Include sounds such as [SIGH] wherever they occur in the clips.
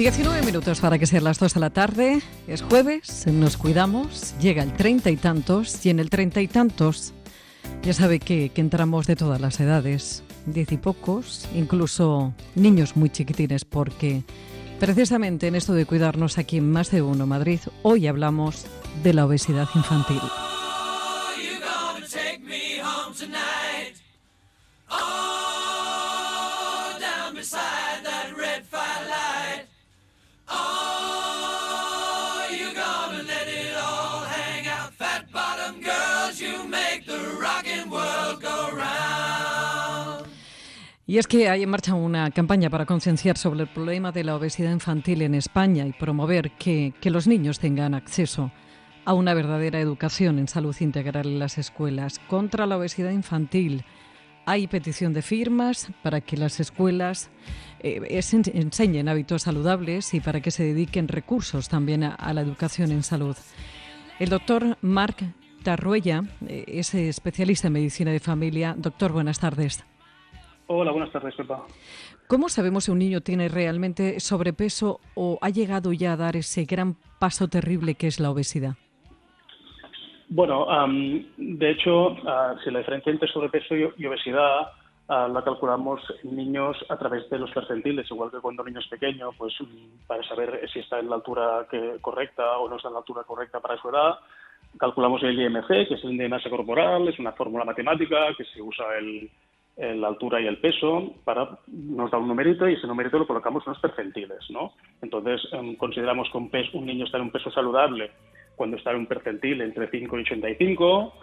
19 minutos para que sean las 2 de la tarde. Es jueves, nos cuidamos, llega el treinta y tantos y en el treinta y tantos ya sabe que, que entramos de todas las edades, diez y pocos, incluso niños muy chiquitines, porque precisamente en esto de cuidarnos aquí en Más de Uno Madrid, hoy hablamos de la obesidad infantil. Y es que hay en marcha una campaña para concienciar sobre el problema de la obesidad infantil en España y promover que, los niños tengan acceso a una verdadera educación en salud integral en las escuelas. Contra la obesidad infantil hay petición de firmas para que las escuelas eh, enseñen hábitos saludables y para que se dediquen recursos también a, la educación en salud. El doctor Marc Tarruella eh, es especialista en medicina de familia. Doctor, buenas tardes. Hola, buenas tardes, Pepa. ¿Cómo sabemos si un niño tiene realmente sobrepeso o ha llegado ya a dar ese gran paso terrible que es la obesidad? Bueno, de hecho, ah, si la diferencia entre sobrepeso y, obesidad ah, la calculamos en niños a través de los percentiles, igual que cuando un niño es pequeño, pues para saber si está en la altura correcta o no está en la altura correcta para su edad, calculamos el IMC, que es el de masa corporal, es una fórmula matemática que se usa el la altura y el peso, para, nos da un numerito y ese numerito lo colocamos en los percentiles, ¿no? Entonces, em, consideramos que un, peso, un niño está en un peso saludable cuando está en un percentil entre 5 y 85,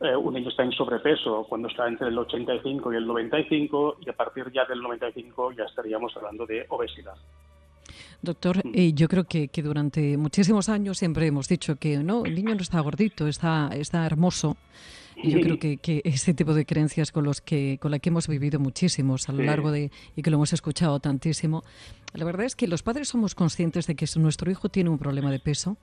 eh, un niño está en sobrepeso cuando está entre el 85 y el 95 y a partir ya del 95 ya estaríamos hablando de obesidad. Doctor, mm. eh, yo creo que, que, durante muchísimos años siempre hemos dicho que no, el niño no está gordito, está, está hermoso. Yo creo [LAUGHS] que, que, ese tipo de creencias con los que con la que hemos vivido muchísimos a lo largo de y que lo hemos escuchado tantísimo, la verdad es que los padres somos conscientes de que nuestro hijo tiene un problema de peso.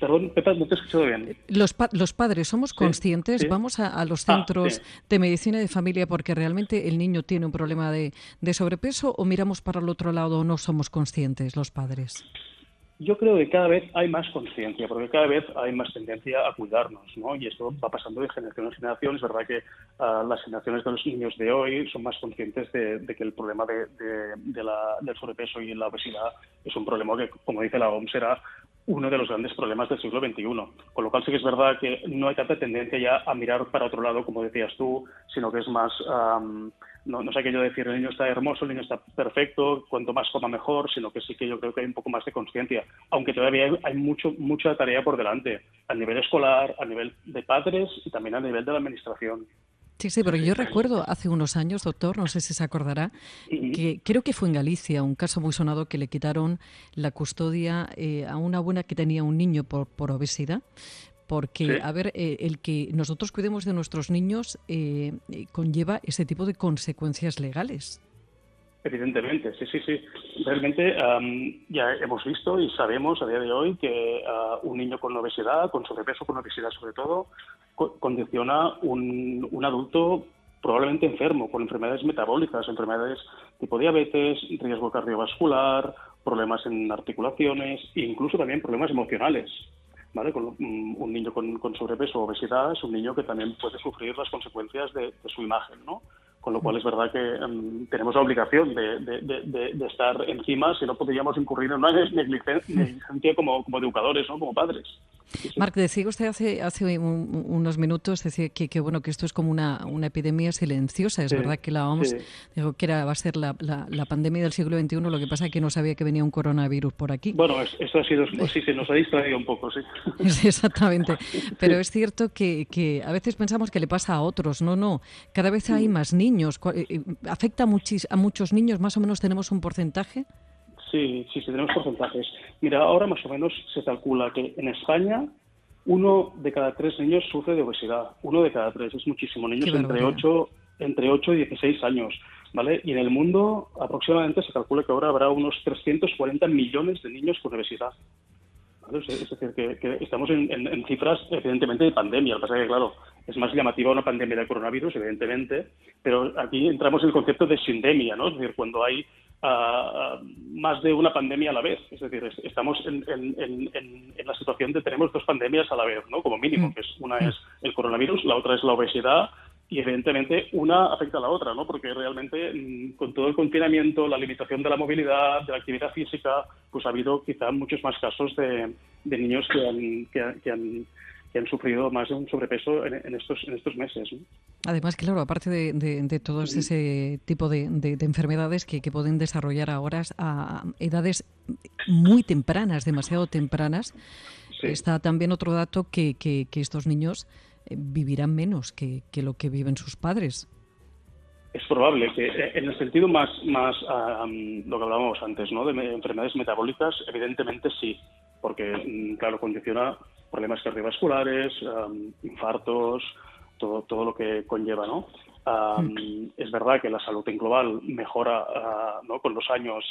Perdón, Pepa, no te he escuchado bien. Los, los padres somos conscientes, vamos a, los ah, centros de medicina de familia porque realmente el niño tiene un problema de, de sobrepeso o miramos para el otro lado o no somos conscientes los padres. Yo creo que cada vez hay más conciencia, porque cada vez hay más tendencia a cuidarnos, ¿no? Y esto va pasando de generación en generación. Es verdad que ah, las generaciones de los niños de hoy son más conscientes de, que el problema de, del sobrepeso y la obesidad es un problema que, como dice la OMS, será uno de los grandes problemas del siglo XXI. Con lo cual sí que es verdad que no hay tanta tendencia ya a mirar para otro lado, como decías tú, sino que es más no, no sé aquello de decir el niño está hermoso, el niño está perfecto, cuanto más coma mejor, sino que sí que yo creo que hay un poco más de conciencia, aunque todavía hay, mucho, mucha tarea por delante, a nivel escolar, a nivel de padres y también a nivel de la administración. Sí, sí, pero yo recuerdo hace unos años, doctor, no sé si se acordará, que creo que fue en Galicia un caso muy sonado que le quitaron la custodia eh, a una buena que tenía un niño por, por obesidad porque, a ver, eh, el que nosotros cuidemos de nuestros niños eh, eh, conlleva ese tipo de consecuencias legales. Evidentemente, sí, sí, sí. Realmente ya hemos visto y sabemos a día de hoy que ah, un niño con obesidad, con sobrepeso, con obesidad sobre todo, condiciona un, un adulto probablemente enfermo, con enfermedades metabólicas, enfermedades tipo diabetes, riesgo cardiovascular, problemas en articulaciones e incluso también problemas emocionales. ¿vale? Con, mm, un niño con, sobrepeso o obesidad es un niño que también puede sufrir las consecuencias de, de su imagen, ¿no? Con lo cual es verdad que em, tenemos la obligación de, estar encima, si no podríamos incurrir en una [LAUGHS] negligencia como, como educadores, ¿no? como padres. Marc, decía usted hace, hace unos minutos decía que, que, bueno que esto es como una, una epidemia silenciosa. Es verdad que la OMS dijo que era, va a ser la, la, pandemia del siglo XXI, lo que pasa es que no sabía que venía un coronavirus por aquí. Bueno, esto ha sido, sí, sí, nos ha distraído un poco, sí. [LAUGHS] Exactamente. Pero es cierto que, que a veces pensamos que le pasa a otros. No, no. Cada vez hay más niños eh, eh, ¿Afecta a, muchos niños? ¿Más o menos tenemos un porcentaje? Sí, sí, sí, tenemos porcentajes. Mira, ahora más o menos se calcula que en España uno de cada tres niños sufre de obesidad. Uno de cada tres, es muchísimo. Niños entre 8, entre 8 y 16 años. ¿Vale? Y en el mundo aproximadamente se calcula que ahora habrá unos 340 millones de niños con obesidad. Es decir, que, estamos en, cifras, evidentemente, de pandemia. Lo que pasa es que, claro, es más llamativa una pandemia de coronavirus, evidentemente, pero aquí entramos en el concepto de sindemia, ¿no? Es decir, cuando hay más de una pandemia a la vez. Es decir, estamos en, la situación de tenemos dos pandemias a la vez, ¿no? Como mínimo, mm. que es una es el coronavirus, la otra es la obesidad y evidentemente una afecta a la otra, ¿no? Porque realmente mm, con todo el confinamiento, la limitación de la movilidad, de la actividad física, pues ha habido quizá muchos más casos de, niños que han, que han que han sufrido más de un sobrepeso en, estos, en estos meses. Además, claro, aparte de, de, todo ese tipo de, enfermedades que, pueden desarrollar ahora a edades muy tempranas, demasiado tempranas, está también otro dato que, que, estos niños eh, vivirán menos que, lo que viven sus padres. Es probable que eh, en el sentido más, más lo que hablábamos antes, ¿no? de enfermedades metabólicas, evidentemente sí, porque, mm, claro, condiciona problemas cardiovasculares, infartos, todo, todo lo que conlleva, ¿no? Mm. Es verdad que la salud en global mejora ¿no? con los años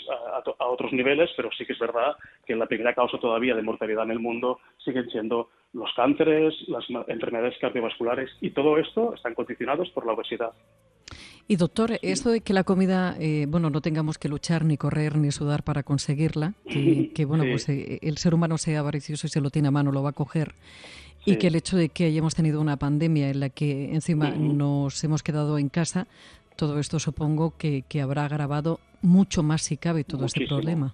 a, otros niveles, pero sí que es verdad que la primera causa todavía de mortalidad en el mundo siguen siendo los cánceres, las enfermedades cardiovasculares y todo esto están condicionados por la obesidad. Y doctor, esto de que la comida, eh, bueno, no tengamos que luchar ni correr ni sudar para conseguirla, que, [LAUGHS] bueno, pues eh, el ser humano sea avaricioso y se lo tiene a mano, lo va a coger. Y que el hecho de que hayamos tenido una pandemia en la que encima nos hemos quedado en casa, todo esto supongo que, habrá agravado mucho más si cabe todo este problema.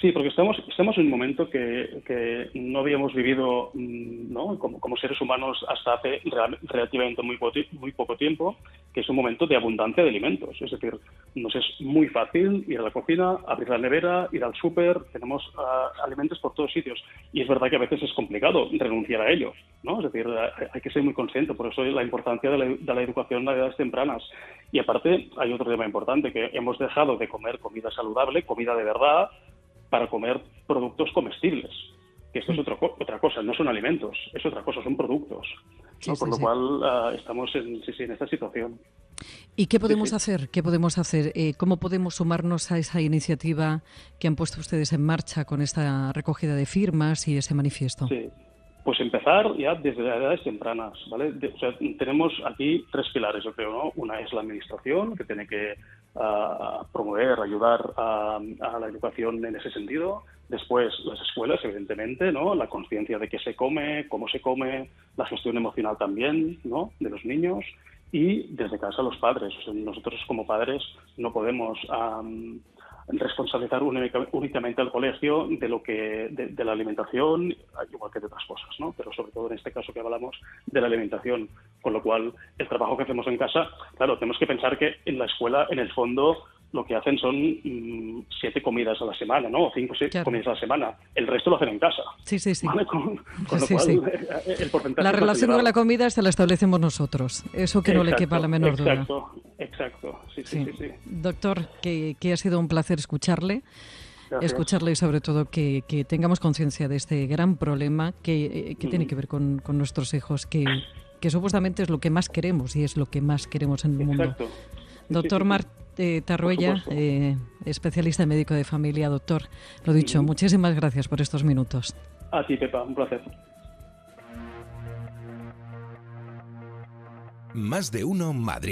Sí, porque estamos, estamos en un momento que, no habíamos vivido mm, ¿no? como, como, seres humanos hasta hace relativamente muy, muy poco tiempo, que es un momento de abundancia de alimentos. Es decir, nos es muy fácil ir a la cocina, abrir la nevera, ir al súper, tenemos ah, alimentos por todos sitios. Y es verdad que a veces es complicado renunciar a ellos. ¿no? Es decir, hay que ser muy consciente, por eso la importancia de la, de la educación a edades tempranas. Y aparte, hay otro tema importante, que hemos dejado de comer comida saludable, comida de verdad, para comer productos comestibles. Que esto es mm. otro, otra cosa, no son alimentos, es otra cosa, son productos. Por lo cual ah, estamos en, en esta situación. ¿Y qué podemos hacer? ¿Qué podemos hacer? Eh, ¿Cómo podemos sumarnos a esa iniciativa que han puesto ustedes en marcha con esta recogida de firmas y ese manifiesto? Sí, pues empezar ya desde edades tempranas, ¿vale? o sea, tenemos aquí tres pilares, yo creo, ¿no? Una es la administración, que tiene que uh, promover, ayudar a, la educación en ese sentido. Después, las escuelas, evidentemente, ¿no? La conciencia de qué se come, cómo se come, la gestión emocional también, ¿no? De los niños. Y desde casa los padres. Nosotros como padres no podemos responsabilizar únicamente al colegio de lo que de, la alimentación igual que de otras cosas no pero sobre todo en este caso que hablamos de la alimentación con lo cual el trabajo que hacemos en casa claro tenemos que pensar que en la escuela en el fondo lo que hacen son mm, siete comidas a la semana, ¿no? O cinco siete comidas a la semana. El resto lo hacen en casa. Sí, sí, sí. Con, lo cual, el porcentaje... La relación con la comida se la establecemos nosotros. Eso que no le quepa la menor duda. Exacto. Sí, sí, sí. Doctor, que, que, ha sido un placer escucharle. Escucharle y sobre todo que, que tengamos conciencia de este gran problema que, eh, que tiene que ver con, con nuestros hijos, que, que supuestamente es lo que más queremos y es lo que más queremos en el mundo. Doctor Martín eh, Tarruella, eh, especialista en médico de familia, doctor. Lo dicho, muchísimas gracias por estos minutos. A ti, Pepa, un placer. Más de uno, Madrid.